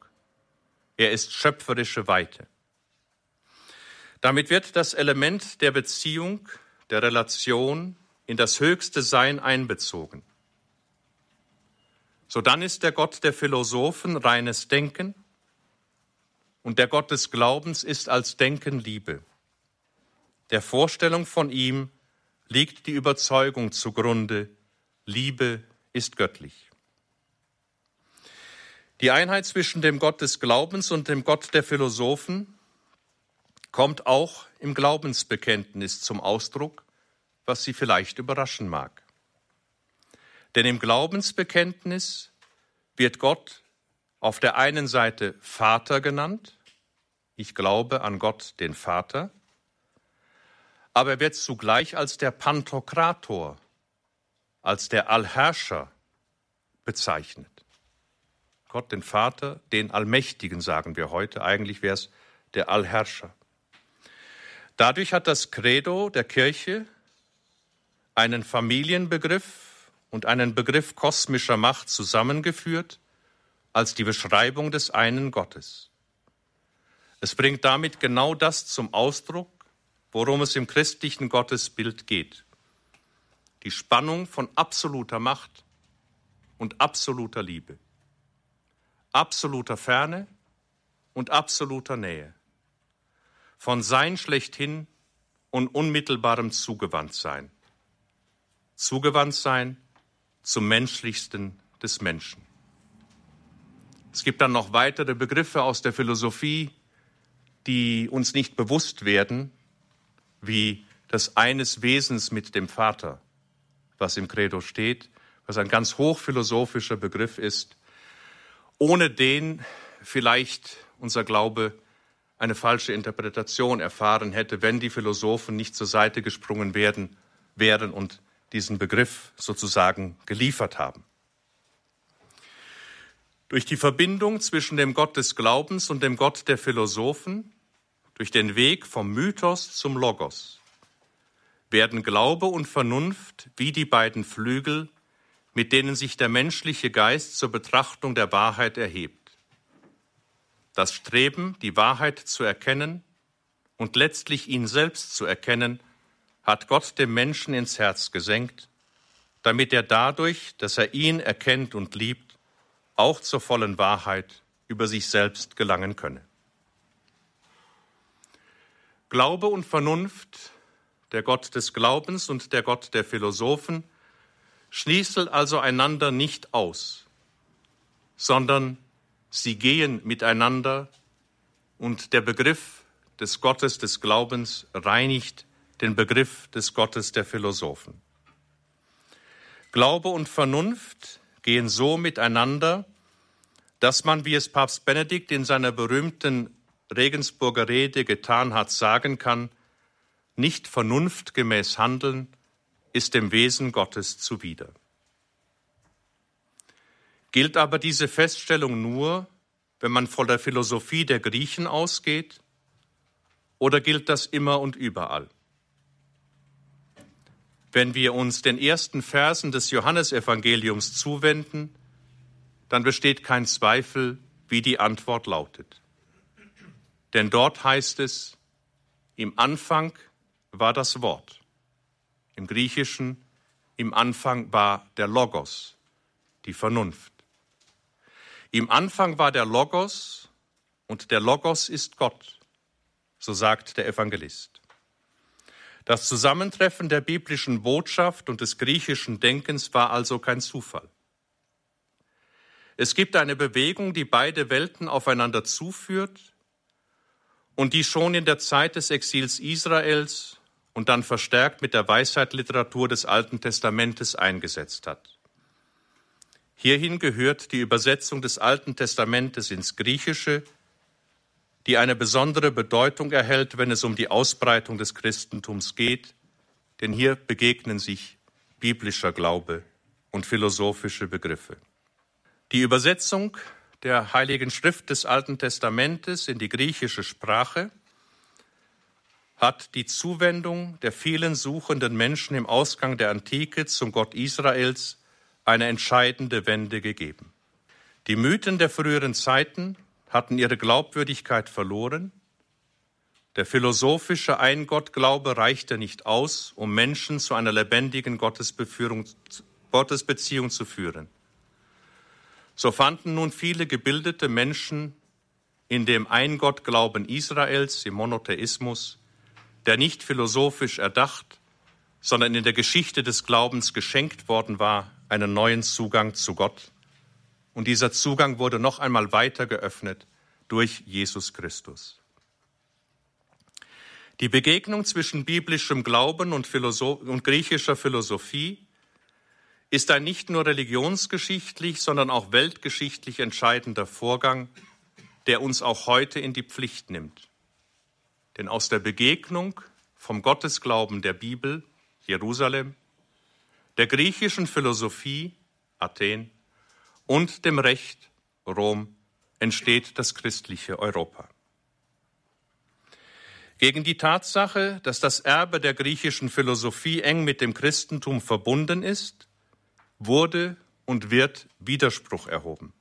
Er ist schöpferische Weite. Damit wird das Element der Beziehung, der Relation, in das höchste Sein einbezogen. So dann ist der Gott der Philosophen reines Denken und der Gott des Glaubens ist als Denken Liebe. Der Vorstellung von ihm liegt die Überzeugung zugrunde, Liebe ist göttlich. Die Einheit zwischen dem Gott des Glaubens und dem Gott der Philosophen kommt auch im Glaubensbekenntnis zum Ausdruck, was Sie vielleicht überraschen mag. Denn im Glaubensbekenntnis wird Gott auf der einen Seite Vater genannt, ich glaube an Gott den Vater, aber er wird zugleich als der Pantokrator, als der Allherrscher bezeichnet. Gott den Vater, den Allmächtigen sagen wir heute, eigentlich wäre es der Allherrscher. Dadurch hat das Credo der Kirche einen Familienbegriff und einen Begriff kosmischer Macht zusammengeführt als die Beschreibung des einen Gottes. Es bringt damit genau das zum Ausdruck, worum es im christlichen Gottesbild geht. Die Spannung von absoluter Macht und absoluter Liebe, absoluter Ferne und absoluter Nähe, von Sein schlechthin und unmittelbarem Zugewandtsein zugewandt sein zum Menschlichsten des Menschen. Es gibt dann noch weitere Begriffe aus der Philosophie, die uns nicht bewusst werden, wie das eines Wesens mit dem Vater, was im Credo steht, was ein ganz hochphilosophischer Begriff ist, ohne den vielleicht unser Glaube eine falsche Interpretation erfahren hätte, wenn die Philosophen nicht zur Seite gesprungen werden, wären und diesen Begriff sozusagen geliefert haben. Durch die Verbindung zwischen dem Gott des Glaubens und dem Gott der Philosophen, durch den Weg vom Mythos zum Logos, werden Glaube und Vernunft wie die beiden Flügel, mit denen sich der menschliche Geist zur Betrachtung der Wahrheit erhebt. Das Streben, die Wahrheit zu erkennen und letztlich ihn selbst zu erkennen, hat Gott dem Menschen ins Herz gesenkt, damit er dadurch, dass er ihn erkennt und liebt, auch zur vollen Wahrheit über sich selbst gelangen könne. Glaube und Vernunft, der Gott des Glaubens und der Gott der Philosophen, schließen also einander nicht aus, sondern sie gehen miteinander und der Begriff des Gottes des Glaubens reinigt den Begriff des Gottes der Philosophen. Glaube und Vernunft gehen so miteinander, dass man, wie es Papst Benedikt in seiner berühmten Regensburger Rede getan hat, sagen kann, nicht vernunftgemäß handeln ist dem Wesen Gottes zuwider. Gilt aber diese Feststellung nur, wenn man von der Philosophie der Griechen ausgeht, oder gilt das immer und überall? Wenn wir uns den ersten Versen des Johannesevangeliums zuwenden, dann besteht kein Zweifel, wie die Antwort lautet. Denn dort heißt es, im Anfang war das Wort. Im Griechischen, im Anfang war der Logos, die Vernunft. Im Anfang war der Logos und der Logos ist Gott, so sagt der Evangelist. Das Zusammentreffen der biblischen Botschaft und des griechischen Denkens war also kein Zufall. Es gibt eine Bewegung, die beide Welten aufeinander zuführt und die schon in der Zeit des Exils Israels und dann verstärkt mit der Weisheitliteratur des Alten Testamentes eingesetzt hat. Hierhin gehört die Übersetzung des Alten Testamentes ins Griechische, die eine besondere Bedeutung erhält, wenn es um die Ausbreitung des Christentums geht, denn hier begegnen sich biblischer Glaube und philosophische Begriffe. Die Übersetzung der Heiligen Schrift des Alten Testamentes in die griechische Sprache hat die Zuwendung der vielen suchenden Menschen im Ausgang der Antike zum Gott Israels eine entscheidende Wende gegeben. Die Mythen der früheren Zeiten hatten ihre Glaubwürdigkeit verloren. Der philosophische Eingottglaube reichte nicht aus, um Menschen zu einer lebendigen Gottesbeziehung zu führen. So fanden nun viele gebildete Menschen in dem Eingottglauben Israels, im Monotheismus, der nicht philosophisch erdacht, sondern in der Geschichte des Glaubens geschenkt worden war, einen neuen Zugang zu Gott. Und dieser Zugang wurde noch einmal weiter geöffnet durch Jesus Christus. Die Begegnung zwischen biblischem Glauben und, Philosoph und griechischer Philosophie ist ein nicht nur religionsgeschichtlich, sondern auch weltgeschichtlich entscheidender Vorgang, der uns auch heute in die Pflicht nimmt. Denn aus der Begegnung vom Gottesglauben der Bibel, Jerusalem, der griechischen Philosophie, Athen, und dem Recht, Rom, entsteht das christliche Europa. Gegen die Tatsache, dass das Erbe der griechischen Philosophie eng mit dem Christentum verbunden ist, wurde und wird Widerspruch erhoben.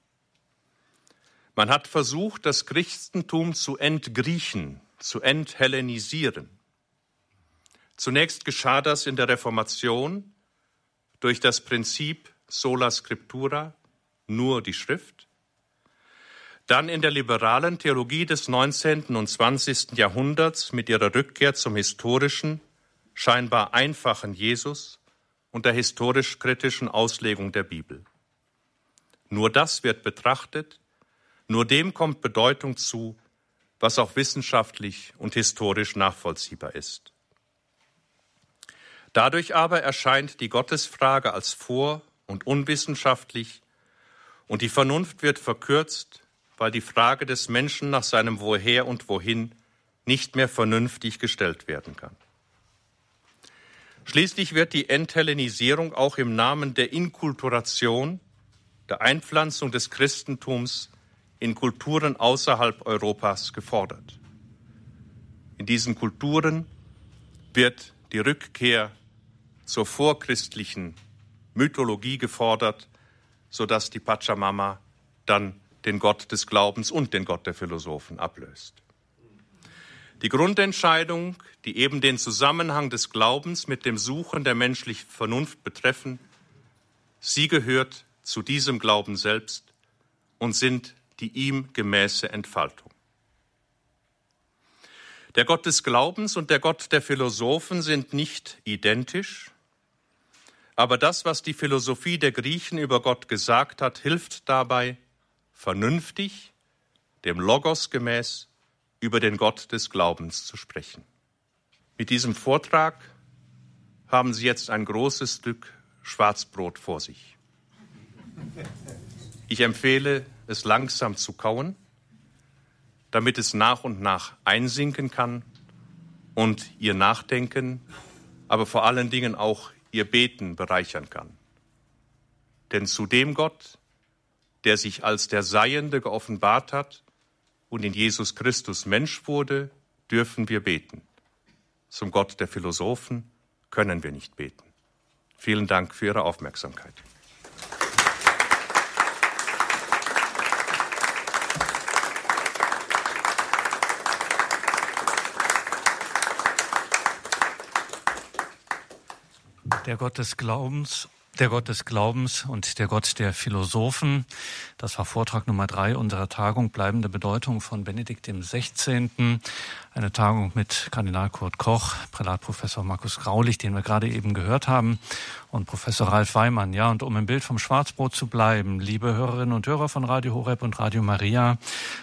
Man hat versucht, das Christentum zu entgriechen, zu enthellenisieren. Zunächst geschah das in der Reformation durch das Prinzip sola scriptura, nur die Schrift. Dann in der liberalen Theologie des 19. und 20. Jahrhunderts mit ihrer Rückkehr zum historischen, scheinbar einfachen Jesus und der historisch-kritischen Auslegung der Bibel. Nur das wird betrachtet, nur dem kommt Bedeutung zu, was auch wissenschaftlich und historisch nachvollziehbar ist. Dadurch aber erscheint die Gottesfrage als vor- und unwissenschaftlich und die Vernunft wird verkürzt, weil die Frage des Menschen nach seinem Woher und Wohin nicht mehr vernünftig gestellt werden kann. Schließlich wird die Enthellenisierung auch im Namen der Inkulturation, der Einpflanzung des Christentums in Kulturen außerhalb Europas gefordert. In diesen Kulturen wird die Rückkehr zur vorchristlichen Mythologie gefordert, sodass die Pachamama dann den Gott des Glaubens und den Gott der Philosophen ablöst. Die Grundentscheidung, die eben den Zusammenhang des Glaubens mit dem Suchen der menschlichen Vernunft betreffen, sie gehört zu diesem Glauben selbst und sind die ihm gemäße Entfaltung. Der Gott des Glaubens und der Gott der Philosophen sind nicht identisch, aber das, was die Philosophie der Griechen über Gott gesagt hat, hilft dabei, vernünftig, dem Logos gemäß, über den Gott des Glaubens zu sprechen. Mit diesem Vortrag haben Sie jetzt ein großes Stück Schwarzbrot vor sich. Ich empfehle, es langsam zu kauen, damit es nach und nach einsinken kann und Ihr Nachdenken, aber vor allen Dingen auch Ihr Beten bereichern kann. Denn zu dem Gott, der sich als der Seiende geoffenbart hat und in Jesus Christus Mensch wurde, dürfen wir beten. Zum Gott der Philosophen können wir nicht beten. Vielen Dank für Ihre Aufmerksamkeit. Der Gott des Glaubens der Gott des Glaubens und der Gott der Philosophen. Das war Vortrag Nummer drei unserer Tagung Bleibende Bedeutung von Benedikt dem 16. Eine Tagung mit Kardinal Kurt Koch, Prälatprofessor Markus Graulich, den wir gerade eben gehört haben, und Professor Ralf Weimann. Ja, und um im Bild vom Schwarzbrot zu bleiben, liebe Hörerinnen und Hörer von Radio Horeb und Radio Maria,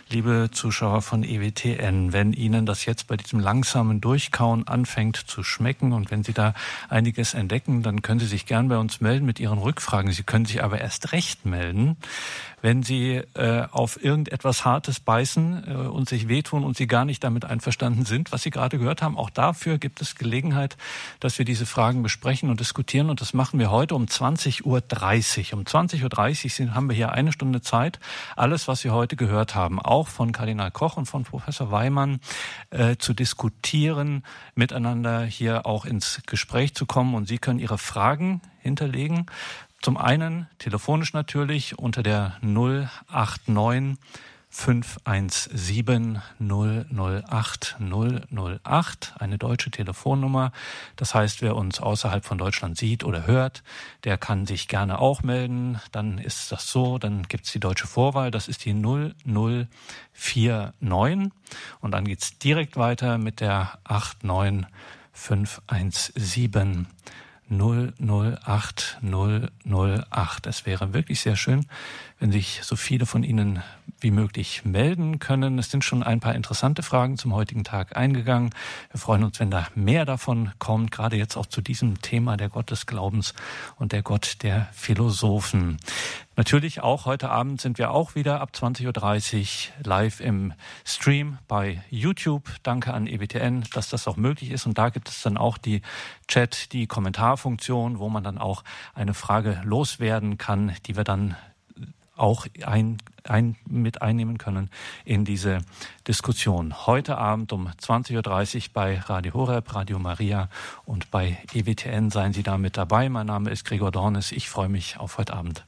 liebe Zuschauer von EWTN, wenn Ihnen das jetzt bei diesem langsamen Durchkauen anfängt zu schmecken und wenn Sie da einiges entdecken, dann können Sie sich gern bei uns melden mit Ihren Rückfragen. Sie können sich aber erst recht melden, wenn Sie äh, auf irgendetwas Hartes beißen äh, und sich wehtun und Sie gar nicht damit einverstanden sind, was Sie gerade gehört haben. Auch dafür gibt es Gelegenheit, dass wir diese Fragen besprechen und diskutieren. Und das machen wir heute um 20.30 Uhr. Um 20.30 Uhr haben wir hier eine Stunde Zeit, alles, was wir heute gehört haben, auch von Kardinal Koch und von Professor Weimann, äh, zu diskutieren, miteinander hier auch ins Gespräch zu kommen. Und Sie können Ihre Fragen hinterlegen. Zum einen telefonisch natürlich unter der 089 517 008 008, eine deutsche Telefonnummer. Das heißt, wer uns außerhalb von Deutschland sieht oder hört, der kann sich gerne auch melden. Dann ist das so, dann gibt's die deutsche Vorwahl, das ist die 0049 und dann geht's direkt weiter mit der 89517. 008 008. Es wäre wirklich sehr schön, wenn sich so viele von Ihnen wie möglich melden können. Es sind schon ein paar interessante Fragen zum heutigen Tag eingegangen. Wir freuen uns, wenn da mehr davon kommt, gerade jetzt auch zu diesem Thema der Gott des Glaubens und der Gott der Philosophen. Natürlich auch heute Abend sind wir auch wieder ab 20.30 Uhr live im Stream bei YouTube. Danke an EWTN, dass das auch möglich ist. Und da gibt es dann auch die Chat, die Kommentarfunktion, wo man dann auch eine Frage loswerden kann, die wir dann auch ein, ein, mit einnehmen können in diese Diskussion. Heute Abend um 20.30 Uhr bei Radio Horeb, Radio Maria und bei EWTN seien Sie da mit dabei. Mein Name ist Gregor Dornes. Ich freue mich auf heute Abend.